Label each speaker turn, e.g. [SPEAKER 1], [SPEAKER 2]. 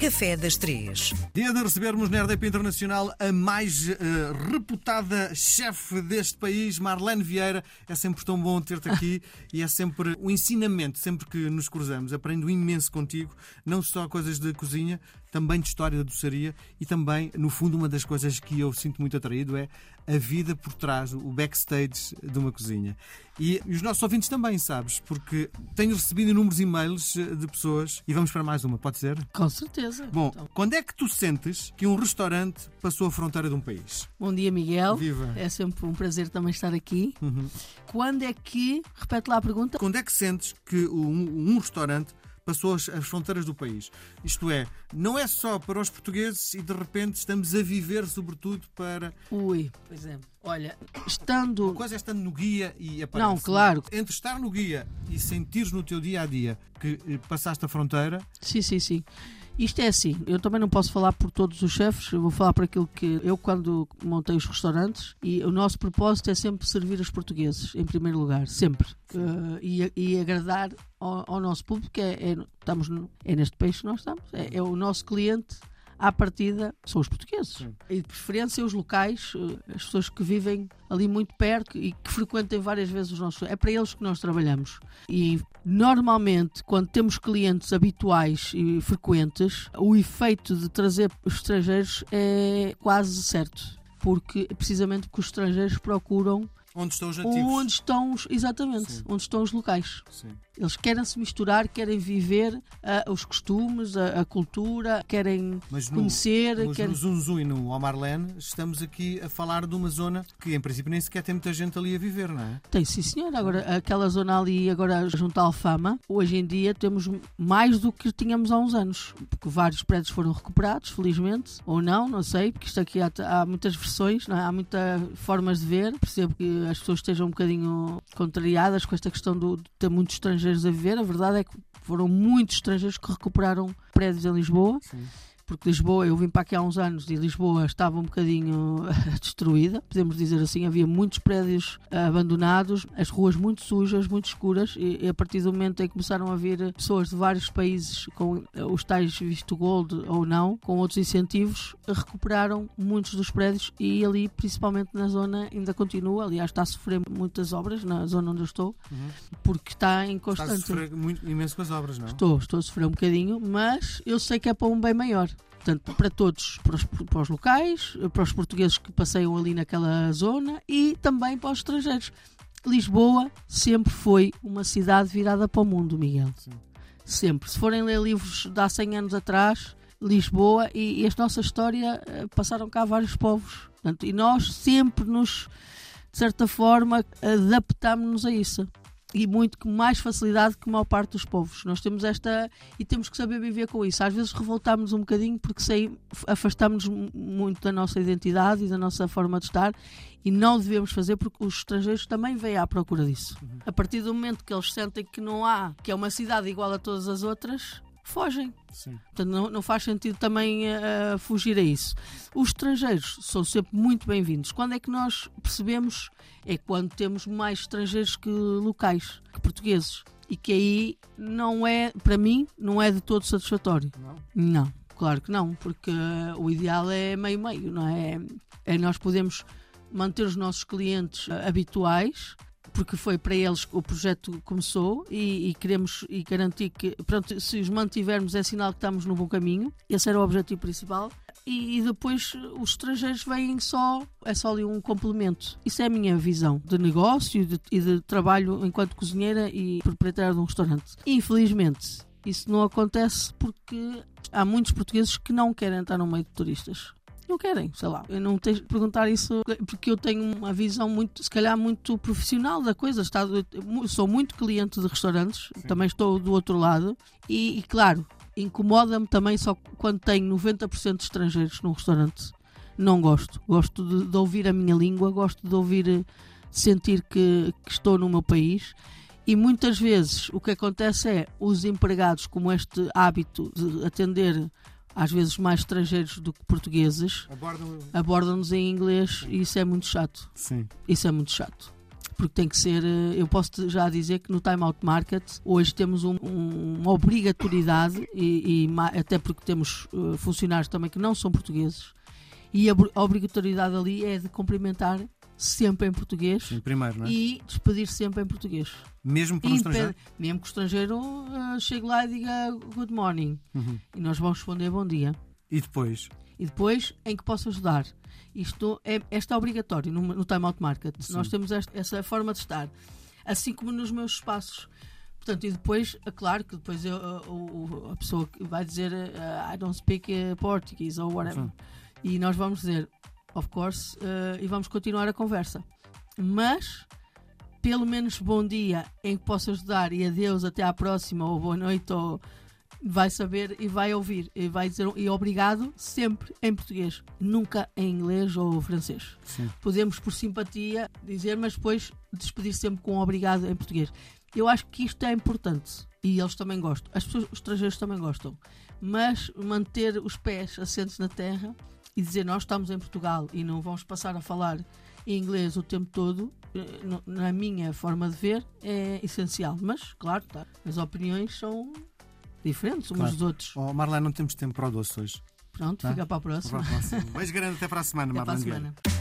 [SPEAKER 1] Café das Três.
[SPEAKER 2] Dia de recebermos na RDP Internacional a mais uh, reputada chefe deste país, Marlene Vieira. É sempre tão bom ter-te aqui e é sempre um ensinamento, sempre que nos cruzamos. Aprendo imenso contigo, não só coisas de cozinha, também de história da doçaria e também, no fundo, uma das coisas que eu sinto muito atraído é a vida por trás, o backstage de uma cozinha. E, os nossos ouvintes também, sabes, porque tenho recebido inúmeros e-mails eh, de pessoas e vamos para mais uma, pode ser?
[SPEAKER 3] Com certeza.
[SPEAKER 2] Bom,
[SPEAKER 3] Então,
[SPEAKER 2] quando é que tu sentes que um restaurante passou a fronteira de um país?
[SPEAKER 3] bom dia, Miguel.
[SPEAKER 2] Viva!
[SPEAKER 3] É sempre um prazer também estar aqui.
[SPEAKER 2] Uhum.
[SPEAKER 3] Quando é que, repete lá a pergunta,
[SPEAKER 2] Quando é que sentes que um, um restaurante passou as, as fronteiras do país? Isto é, não é só para os portugueses e de repente estamos a viver sobretudo para.
[SPEAKER 3] ui, pois é. Olha, estando.
[SPEAKER 2] Uma coisa é estando no guia e aparece.
[SPEAKER 3] Não, claro.
[SPEAKER 2] Entre estar no guia e sentires no teu dia a dia que eh, passaste a fronteira,
[SPEAKER 3] Sim, sim, sim. Isto é assim, eu também não posso falar por todos os chefes, eu vou falar por aquilo que eu, quando montei os restaurantes, e o nosso propósito é sempre servir os portugueses, em primeiro lugar, sempre. Eh, e, e agradar ao, ao nosso público, que é, é- estamos no- é neste país que nós estamos, é, é o nosso cliente. À partida são os portugueses. E de preferência os locais, eh, as pessoas que vivem ali muito perto e que frequentem várias vezes os nossos. É para eles que nós trabalhamos. E normalmente, quando temos clientes habituais e frequentes, o efeito de trazer os estrangeiros é quase certo. Porque precisamente porque os estrangeiros procuram
[SPEAKER 2] onde estão os nativos.
[SPEAKER 3] onde estão os, exatamente,
[SPEAKER 2] Sim.
[SPEAKER 3] onde estão os locais.
[SPEAKER 2] Sim.
[SPEAKER 3] Eles querem se misturar, querem viver ah, os costumes, a, a cultura, querem
[SPEAKER 2] Mas no,
[SPEAKER 3] conhecer,
[SPEAKER 2] Mas
[SPEAKER 3] querem
[SPEAKER 2] no Zunzu e no Omarlene estamos aqui a falar de uma zona que em princípio nem sequer tem muita gente ali a viver, não é?
[SPEAKER 3] Tem, sim, senhor. Agora, aquela zona ali, agora junto à Alfama, hoje em dia temos mais do que tínhamos há uns anos. Porque vários prédios foram recuperados, felizmente. Ou não, não sei, porque isto aqui há, há muitas versões, é? há muitas formas de ver. Percebo que as pessoas estejam um bocadinho contrariadas com esta questão do- de ter muitos estrangeiros a viver. A verdade é que foram muitos estrangeiros que recuperaram prédios em Lisboa.
[SPEAKER 2] Sim.
[SPEAKER 3] Porque Lisboa, eu vim para aqui há uns anos e Lisboa estava um bocadinho destruída, podemos dizer assim, havia muitos prédios ah, abandonados, as ruas muito sujas, muito escuras, e, e a partir do momento em que começaram a vir pessoas de vários países com ah, os tais visto gold ou não, com outros incentivos, recuperaram muitos dos prédios e ali, principalmente na zona, ainda continua, aliás, está a sofrer muitas obras na zona onde eu estou,
[SPEAKER 2] Uhum.
[SPEAKER 3] porque está em
[SPEAKER 2] Estás a
[SPEAKER 3] constante.
[SPEAKER 2] sofrer muito, imenso com as obras, não?
[SPEAKER 3] Estou, estou a sofrer um bocadinho, mas eu sei que é para um bem maior. Portanto, para todos, para os, para os locais, para os portugueses que passeiam ali naquela zona e também para os estrangeiros. Lisboa sempre foi uma cidade virada para o mundo, Miguel.
[SPEAKER 2] Sim.
[SPEAKER 3] Sempre. Se forem ler livros de há 100 anos atrás, Lisboa e, e a nossa história eh, passaram cá vários povos. Portanto, e nós sempre nos, de certa forma, adaptámos-nos a isso. E muito com mais facilidade que a maior parte dos povos. Nós temos esta. e temos que saber viver com isso. Às vezes revoltámos um bocadinho porque sei, afastámos muito da nossa identidade e da nossa forma de estar e não devemos fazer porque os estrangeiros também vêm à procura disso. A partir do momento que eles sentem que não há, que é uma cidade igual a todas as outras, fogem.
[SPEAKER 2] Sim.
[SPEAKER 3] Portanto, não, não faz sentido também eh, fugir a isso. Os estrangeiros são sempre muito bem-vindos. Quando é que nós percebemos? É quando temos mais estrangeiros que locais, que portugueses. E que aí não é, para mim, não é de todo satisfatório.
[SPEAKER 2] Não?
[SPEAKER 3] Não, claro que não, porque eh, o ideal é meio-meio, não é? É nós podemos manter os nossos clientes habituais, porque foi para eles que o projeto começou e, e queremos e garantir que, pronto, se os mantivermos é sinal que estamos no bom caminho. Esse era o objetivo principal. E, e depois os estrangeiros vêm só, é só ali um complemento. Isso é a minha visão de negócio e de, e de trabalho enquanto cozinheira e proprietária de um restaurante. Infelizmente, isso não acontece porque há muitos portugueses que não querem estar no meio de turistas. Não querem, sei lá. Eu não tenho de perguntar isso porque eu tenho uma visão muito, se calhar, muito profissional da coisa. Está- sou muito cliente de restaurantes, também estou do outro lado. E, e, claro, incomoda-me também só quando tenho 90% de estrangeiros num restaurante. Não gosto. Gosto de, de ouvir a minha língua, gosto de ouvir, eh, sentir que, que estou no meu país. E muitas vezes o que acontece é os empregados, como este hábito de atender às vezes mais estrangeiros do que portugueses,
[SPEAKER 2] Abordam.
[SPEAKER 3] abordam-nos em inglês e isso é muito chato.
[SPEAKER 2] Sim.
[SPEAKER 3] Isso é muito chato. porque tem que ser. eh, Eu posso já dizer que no Time Out Market hoje temos um- um- uma obrigatoriedade, e, e até porque temos eh, funcionários também que não são portugueses, e a, a obrigatoriedade ali é de cumprimentar sempre em português
[SPEAKER 2] Sim, primeiro, é?
[SPEAKER 3] e despedir sempre em português.
[SPEAKER 2] Mesmo para um estrangeiro?
[SPEAKER 3] Mesmo que o estrangeiro eh, chegue lá e diga good morning,
[SPEAKER 2] Uhum.
[SPEAKER 3] e nós vamos responder bom dia.
[SPEAKER 2] E depois?
[SPEAKER 3] E depois, em que posso ajudar? Isto é, esta é obrigatório no, no Time Out Market.
[SPEAKER 2] Sim.
[SPEAKER 3] Nós temos esta- essa forma de estar. Assim como nos meus espaços. Portanto, e depois, é claro que depois eu, a, a pessoa vai dizer eh, I don't speak eh, Portuguese ou whatever.
[SPEAKER 2] Sim.
[SPEAKER 3] E nós vamos dizer, of course, eh, e vamos continuar a conversa. Mas, pelo menos bom dia em que posso ajudar e adeus, até à próxima, ou boa noite, ou vai saber e vai ouvir e vai dizer e obrigado sempre em português, nunca em inglês ou francês.
[SPEAKER 2] Sim.
[SPEAKER 3] Podemos por simpatia dizer, mas depois despedir sempre com obrigado em português. Eu acho que isto é importante e eles também gostam. As pessoas, os estrangeiros também gostam. Mas manter os pés assentes na terra e dizer nós estamos em Portugal e não vamos passar a falar em inglês o tempo todo, eh, na minha forma de ver, é essencial. Mas, claro, tá, as opiniões são diferentes uns
[SPEAKER 2] Claro.
[SPEAKER 3] dos outros.
[SPEAKER 2] Oh, Marlene, não temos tempo para o doce hoje.
[SPEAKER 3] Pronto,
[SPEAKER 2] Tá.
[SPEAKER 3] fica para a próxima.
[SPEAKER 2] Para a próxima. Beijo grande, até para a semana,
[SPEAKER 3] Até para a
[SPEAKER 2] Marlene.
[SPEAKER 3] Semana.